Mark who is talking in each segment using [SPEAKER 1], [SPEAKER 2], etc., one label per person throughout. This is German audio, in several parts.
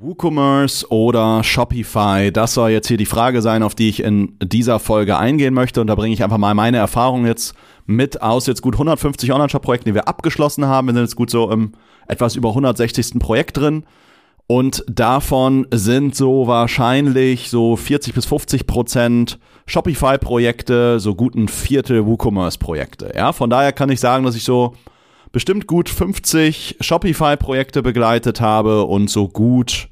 [SPEAKER 1] WooCommerce oder Shopify? Das soll jetzt hier die Frage sein, auf die ich in dieser Folge eingehen möchte. Und da bringe ich einfach mal meine Erfahrungen jetzt mit aus jetzt gut 150 Online-Shop-Projekten, die wir abgeschlossen haben. Wir sind jetzt gut so im etwas über 160. Projekt drin. Und davon sind so wahrscheinlich so 40 bis 50 Prozent Shopify-Projekte, so gut ein Viertel WooCommerce-Projekte. Ja, von daher kann ich sagen, dass ich so bestimmt gut 50 Shopify-Projekte begleitet habe und so gut,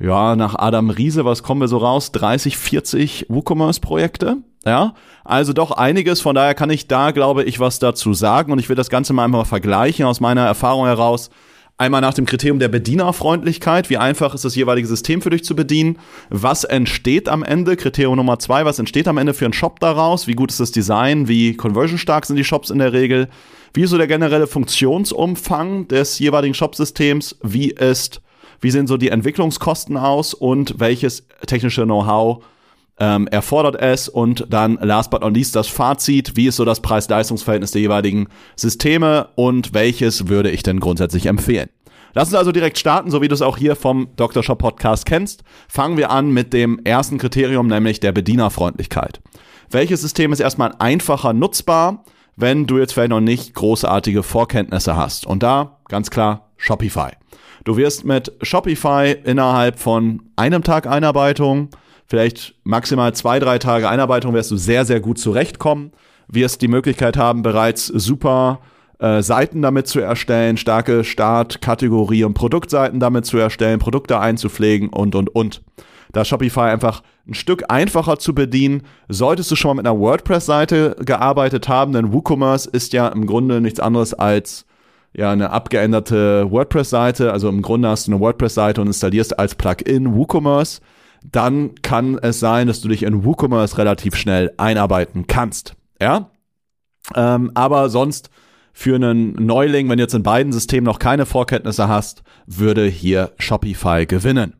[SPEAKER 1] ja, nach Adam Riese, was kommen wir so raus? 30, 40 WooCommerce-Projekte. Ja, also doch einiges. Von daher kann ich da, glaube ich, was dazu sagen. Und ich will das Ganze mal einfach vergleichen aus meiner Erfahrung heraus Einmal nach dem Kriterium der Bedienerfreundlichkeit. Wie einfach ist das jeweilige System für dich zu bedienen? Was entsteht am Ende? Kriterium Nummer zwei. Was entsteht am Ende für einen Shop daraus? Wie gut ist das Design? Wie conversionstark sind die Shops in der Regel? Wie ist so der generelle Funktionsumfang des jeweiligen Shopsystems? Wie ist, wie sehen so die Entwicklungskosten aus? Und welches technische Know-how ähm, erfordert es und dann last but not least das Fazit, wie ist so das Preis-Leistungs-Verhältnis der jeweiligen Systeme und welches würde ich denn grundsätzlich empfehlen. Lass uns also direkt starten, so wie du es auch hier vom Dr. Shop Podcast kennst. Fangen wir an mit dem ersten Kriterium, nämlich der Bedienerfreundlichkeit. Welches System ist erstmal einfacher nutzbar, wenn du jetzt vielleicht noch nicht großartige Vorkenntnisse hast? Und da ganz klar Shopify. Du wirst mit Shopify innerhalb von einem Tag Einarbeitung vielleicht maximal zwei, drei Tage Einarbeitung wirst du sehr, sehr gut zurechtkommen, wirst die Möglichkeit haben, bereits super äh, Seiten damit zu erstellen, starke Start, Kategorie und Produktseiten damit zu erstellen, Produkte einzupflegen und, und, und. Da Shopify einfach ein Stück einfacher zu bedienen, solltest du schon mal mit einer WordPress-Seite gearbeitet haben, denn WooCommerce ist ja im Grunde nichts anderes als ja eine abgeänderte WordPress-Seite. Also im Grunde hast du eine WordPress-Seite und installierst als Plugin WooCommerce dann kann es sein, dass du dich in WooCommerce relativ schnell einarbeiten kannst. Ja? Ähm, aber sonst für einen Neuling, wenn du jetzt in beiden Systemen noch keine Vorkenntnisse hast, würde hier Shopify gewinnen.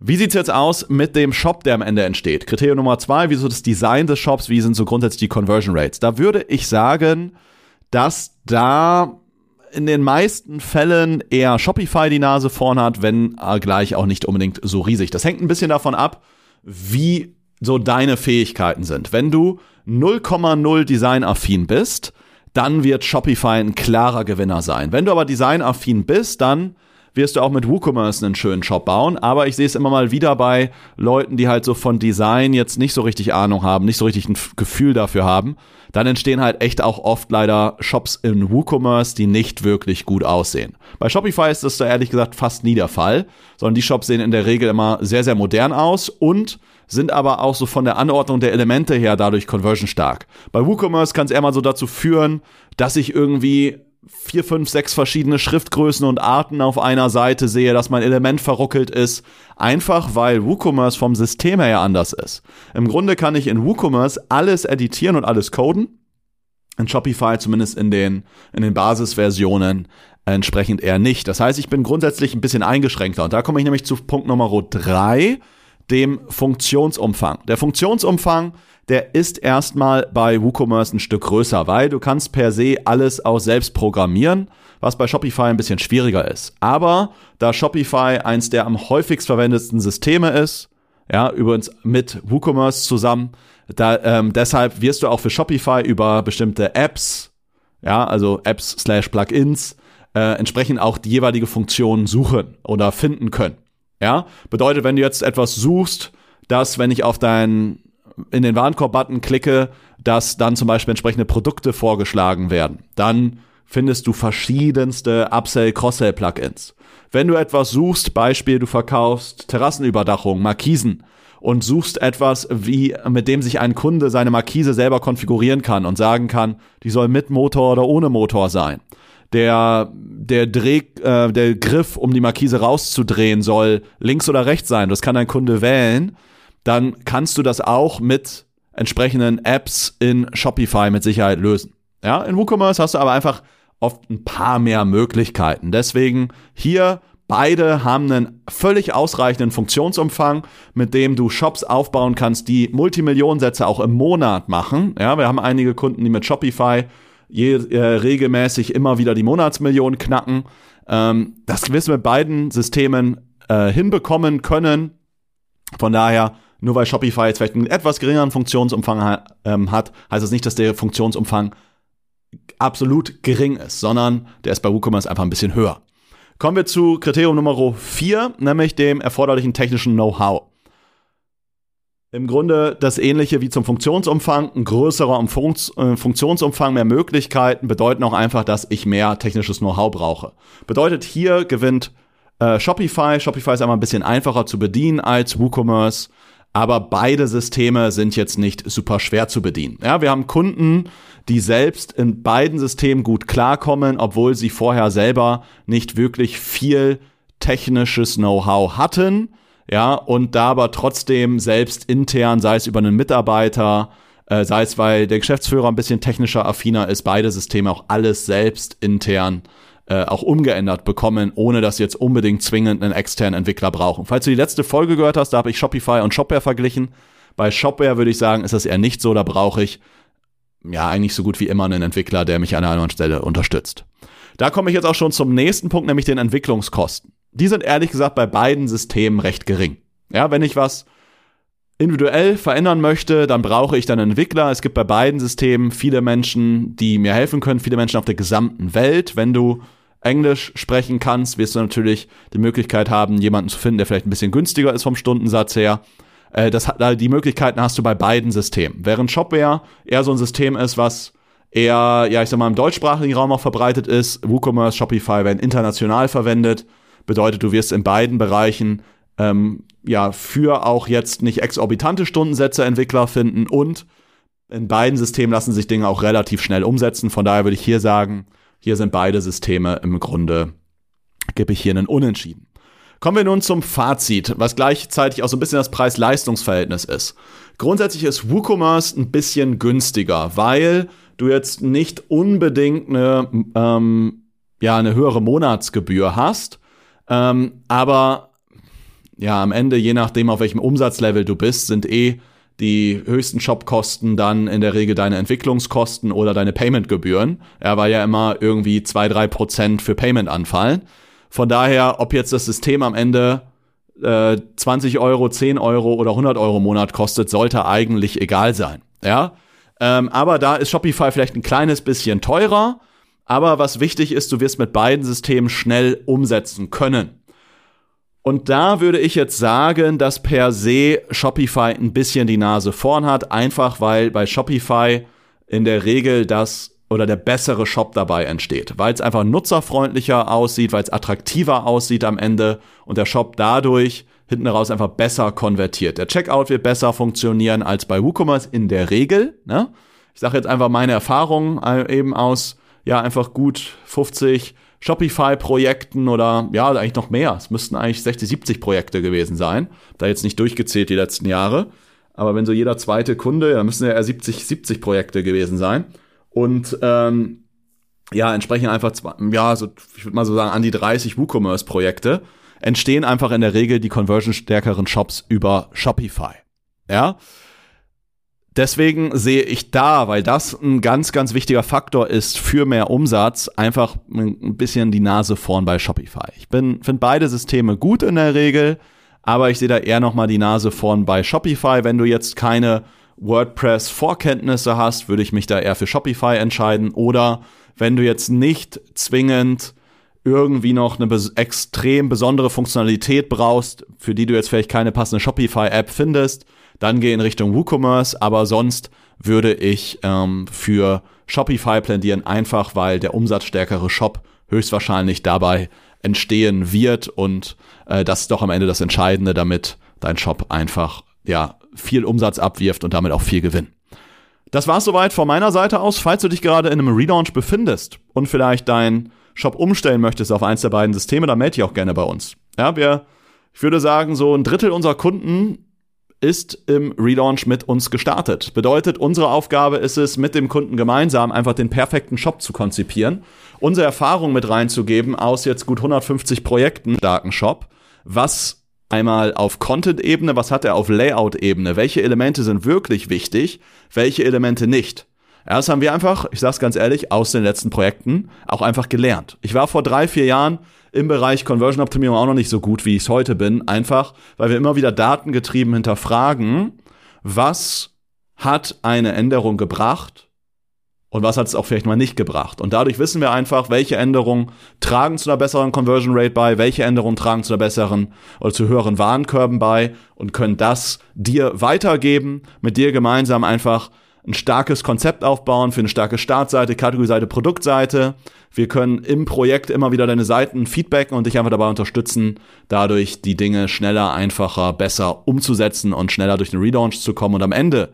[SPEAKER 1] Wie sieht's jetzt aus mit dem Shop, der am Ende entsteht? Kriterium Nummer zwei, wie so das Design des Shops, wie sind so grundsätzlich die Conversion Rates? Da würde ich sagen, dass da in den meisten Fällen eher Shopify die Nase vorn hat, wenn äh, gleich auch nicht unbedingt so riesig. Das hängt ein bisschen davon ab, wie so deine Fähigkeiten sind. Wenn du 0,0 designaffin bist, dann wird Shopify ein klarer Gewinner sein. Wenn du aber designaffin bist, dann wirst du auch mit WooCommerce einen schönen Shop bauen. Aber ich sehe es immer mal wieder bei Leuten, die halt so von Design jetzt nicht so richtig Ahnung haben, nicht so richtig ein Gefühl dafür haben. Dann entstehen halt echt auch oft leider Shops in WooCommerce, die nicht wirklich gut aussehen. Bei Shopify ist das da ehrlich gesagt fast nie der Fall, sondern die Shops sehen in der Regel immer sehr, sehr modern aus und sind aber auch so von der Anordnung der Elemente her dadurch conversion stark. Bei WooCommerce kann es eher mal so dazu führen, dass ich irgendwie vier, fünf, sechs verschiedene Schriftgrößen und Arten auf einer Seite sehe, dass mein Element verruckelt ist. Einfach weil WooCommerce vom System her anders ist. Im Grunde kann ich in WooCommerce alles editieren und alles coden. In Shopify zumindest in den, in den Basisversionen entsprechend eher nicht. Das heißt, ich bin grundsätzlich ein bisschen eingeschränkter. Und da komme ich nämlich zu Punkt Nummer drei, dem Funktionsumfang. Der Funktionsumfang der ist erstmal bei WooCommerce ein Stück größer, weil du kannst per se alles auch selbst programmieren, was bei Shopify ein bisschen schwieriger ist. Aber da Shopify eins der am häufigst verwendetsten Systeme ist, ja, übrigens mit WooCommerce zusammen, da, ähm, deshalb wirst du auch für Shopify über bestimmte Apps, ja, also Apps slash Plugins, äh, entsprechend auch die jeweilige Funktion suchen oder finden können. Ja, bedeutet, wenn du jetzt etwas suchst, dass wenn ich auf dein in den Warenkorb-Button klicke, dass dann zum Beispiel entsprechende Produkte vorgeschlagen werden. Dann findest du verschiedenste Upsell, Cross-Sell Plugins. Wenn du etwas suchst, Beispiel, du verkaufst Terrassenüberdachung, Markisen und suchst etwas, wie, mit dem sich ein Kunde seine Markise selber konfigurieren kann und sagen kann, die soll mit Motor oder ohne Motor sein. Der, der Dreh, äh, der Griff, um die Markise rauszudrehen, soll links oder rechts sein. Das kann ein Kunde wählen dann kannst du das auch mit entsprechenden Apps in Shopify mit Sicherheit lösen. Ja, in WooCommerce hast du aber einfach oft ein paar mehr Möglichkeiten. Deswegen hier beide haben einen völlig ausreichenden Funktionsumfang, mit dem du Shops aufbauen kannst, die Multimillionensätze auch im Monat machen. Ja, wir haben einige Kunden, die mit Shopify je, äh, regelmäßig immer wieder die Monatsmillionen knacken. Ähm, das wissen wir mit beiden Systemen äh, hinbekommen können. Von daher, nur weil Shopify jetzt vielleicht einen etwas geringeren Funktionsumfang ha ähm, hat, heißt das nicht, dass der Funktionsumfang absolut gering ist, sondern der ist bei WooCommerce einfach ein bisschen höher. Kommen wir zu Kriterium Nummer 4, nämlich dem erforderlichen technischen Know-how. Im Grunde das ähnliche wie zum Funktionsumfang, ein größerer äh, Funktionsumfang, mehr Möglichkeiten bedeuten auch einfach, dass ich mehr technisches Know-how brauche. Bedeutet hier gewinnt äh, Shopify. Shopify ist einmal ein bisschen einfacher zu bedienen als WooCommerce, aber beide Systeme sind jetzt nicht super schwer zu bedienen. Ja, wir haben Kunden, die selbst in beiden Systemen gut klarkommen, obwohl sie vorher selber nicht wirklich viel technisches Know-how hatten. Ja, und da aber trotzdem selbst intern, sei es über einen Mitarbeiter, äh, sei es weil der Geschäftsführer ein bisschen technischer affiner ist, beide Systeme auch alles selbst intern äh, auch umgeändert bekommen, ohne dass sie jetzt unbedingt zwingend einen externen Entwickler brauchen. Falls du die letzte Folge gehört hast, da habe ich Shopify und Shopware verglichen. Bei Shopware würde ich sagen, ist das eher nicht so, da brauche ich ja eigentlich so gut wie immer einen Entwickler, der mich an einer anderen Stelle unterstützt. Da komme ich jetzt auch schon zum nächsten Punkt, nämlich den Entwicklungskosten. Die sind ehrlich gesagt bei beiden Systemen recht gering. Ja, wenn ich was individuell verändern möchte, dann brauche ich dann einen Entwickler. Es gibt bei beiden Systemen viele Menschen, die mir helfen können, viele Menschen auf der gesamten Welt. Wenn du Englisch sprechen kannst, wirst du natürlich die Möglichkeit haben, jemanden zu finden, der vielleicht ein bisschen günstiger ist vom Stundensatz her. Äh, das die Möglichkeiten hast du bei beiden Systemen. Während Shopware eher so ein System ist, was eher, ja, ich sag mal, im deutschsprachigen Raum auch verbreitet ist. WooCommerce, Shopify werden international verwendet. Bedeutet, du wirst in beiden Bereichen ähm, ja für auch jetzt nicht exorbitante Stundensätze Entwickler finden und in beiden Systemen lassen sich Dinge auch relativ schnell umsetzen. Von daher würde ich hier sagen, hier sind beide Systeme im Grunde, gebe ich hier einen Unentschieden. Kommen wir nun zum Fazit, was gleichzeitig auch so ein bisschen das Preis-Leistungs-Verhältnis ist. Grundsätzlich ist WooCommerce ein bisschen günstiger, weil du jetzt nicht unbedingt eine, ähm, ja, eine höhere Monatsgebühr hast, ähm, aber ja, am Ende, je nachdem, auf welchem Umsatzlevel du bist, sind eh die höchsten Shopkosten dann in der Regel deine Entwicklungskosten oder deine Paymentgebühren. Ja, weil ja immer irgendwie zwei drei Prozent für Payment anfallen. Von daher, ob jetzt das System am Ende äh, 20 Euro, 10 Euro oder 100 Euro im Monat kostet, sollte eigentlich egal sein. Ja, ähm, aber da ist Shopify vielleicht ein kleines bisschen teurer. Aber was wichtig ist, du wirst mit beiden Systemen schnell umsetzen können. Und da würde ich jetzt sagen, dass per se Shopify ein bisschen die Nase vorn hat, einfach weil bei Shopify in der Regel das oder der bessere Shop dabei entsteht, weil es einfach nutzerfreundlicher aussieht, weil es attraktiver aussieht am Ende und der Shop dadurch hinten raus einfach besser konvertiert. Der Checkout wird besser funktionieren als bei WooCommerce in der Regel. Ne? Ich sage jetzt einfach meine Erfahrungen äh, eben aus, ja, einfach gut 50 Shopify-Projekten oder ja, eigentlich noch mehr. Es müssten eigentlich 60, 70 Projekte gewesen sein. Da jetzt nicht durchgezählt die letzten Jahre. Aber wenn so jeder zweite Kunde, ja, müssen ja eher 70, 70 Projekte gewesen sein. Und ähm, ja, entsprechend einfach, ja, so, ich würde mal so sagen, an die 30 WooCommerce-Projekte entstehen einfach in der Regel die conversion-stärkeren Shops über Shopify. Ja, Deswegen sehe ich da, weil das ein ganz, ganz wichtiger Faktor ist für mehr Umsatz, einfach ein bisschen die Nase vorn bei Shopify. Ich bin finde beide Systeme gut in der Regel, aber ich sehe da eher noch mal die Nase vorn bei Shopify. Wenn du jetzt keine WordPress-Vorkenntnisse hast, würde ich mich da eher für Shopify entscheiden. Oder wenn du jetzt nicht zwingend irgendwie noch eine extrem besondere Funktionalität brauchst, für die du jetzt vielleicht keine passende Shopify-App findest, dann geh in Richtung WooCommerce, aber sonst würde ich ähm, für Shopify plädieren, einfach weil der umsatzstärkere Shop höchstwahrscheinlich dabei entstehen wird und äh, das ist doch am Ende das Entscheidende, damit dein Shop einfach ja viel Umsatz abwirft und damit auch viel Gewinn. Das war's soweit von meiner Seite aus. Falls du dich gerade in einem Relaunch befindest und vielleicht deinen Shop umstellen möchtest auf eins der beiden Systeme, dann melde dich auch gerne bei uns. Ja, wir, ich würde sagen, so ein Drittel unserer Kunden ist im Relaunch mit uns gestartet. Bedeutet, unsere Aufgabe ist es, mit dem Kunden gemeinsam einfach den perfekten Shop zu konzipieren, unsere Erfahrung mit reinzugeben aus jetzt gut 150 Projekten, starken Shop, was einmal auf Content-Ebene, was hat er auf Layout-Ebene, welche Elemente sind wirklich wichtig, welche Elemente nicht. Das haben wir einfach, ich sag's ganz ehrlich, aus den letzten Projekten auch einfach gelernt. Ich war vor drei, vier Jahren im Bereich Conversion Optimierung auch noch nicht so gut, wie ich es heute bin, einfach weil wir immer wieder datengetrieben hinterfragen, was hat eine Änderung gebracht und was hat es auch vielleicht mal nicht gebracht. Und dadurch wissen wir einfach, welche Änderungen tragen zu einer besseren Conversion Rate bei, welche Änderungen tragen zu einer besseren oder zu höheren Warenkörben bei und können das dir weitergeben, mit dir gemeinsam einfach ein starkes Konzept aufbauen für eine starke Startseite, Kategorieseite, Produktseite. Wir können im Projekt immer wieder deine Seiten feedbacken und dich einfach dabei unterstützen, dadurch die Dinge schneller, einfacher, besser umzusetzen und schneller durch den Relaunch zu kommen und am Ende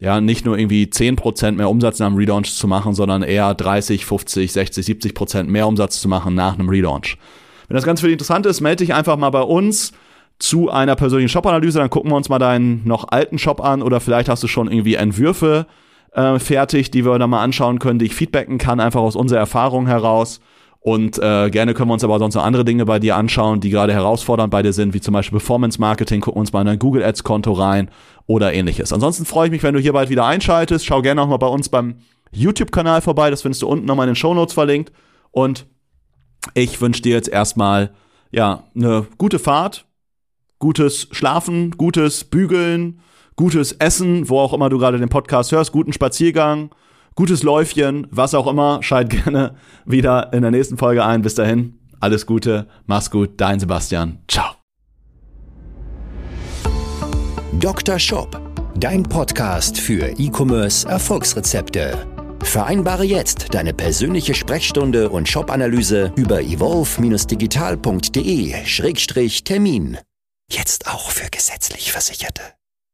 [SPEAKER 1] ja, nicht nur irgendwie 10% mehr Umsatz nach einem Relaunch zu machen, sondern eher 30, 50, 60, 70% mehr Umsatz zu machen nach einem Relaunch. Wenn das Ganze für dich interessant ist, melde dich einfach mal bei uns zu einer persönlichen Shop-Analyse. Dann gucken wir uns mal deinen noch alten Shop an oder vielleicht hast du schon irgendwie Entwürfe äh, fertig, die wir dann mal anschauen können, die ich feedbacken kann, einfach aus unserer Erfahrung heraus. Und äh, gerne können wir uns aber sonst noch andere Dinge bei dir anschauen, die gerade herausfordernd bei dir sind, wie zum Beispiel Performance Marketing. Gucken uns mal in dein Google Ads Konto rein oder ähnliches. Ansonsten freue ich mich, wenn du hier bald wieder einschaltest. Schau gerne auch mal bei uns beim YouTube-Kanal vorbei. Das findest du unten nochmal in den Show Notes verlinkt. Und ich wünsche dir jetzt erstmal ja eine gute Fahrt gutes Schlafen, gutes Bügeln, gutes Essen, wo auch immer du gerade den Podcast hörst, guten Spaziergang, gutes Läufchen, was auch immer. Schalt gerne wieder in der nächsten Folge ein. Bis dahin, alles Gute, mach's gut, dein Sebastian. Ciao.
[SPEAKER 2] Dr. Shop, dein Podcast für E-Commerce Erfolgsrezepte. Vereinbare jetzt deine persönliche Sprechstunde und Shop-Analyse über evolve-digital.de-termin. Jetzt auch für gesetzlich Versicherte.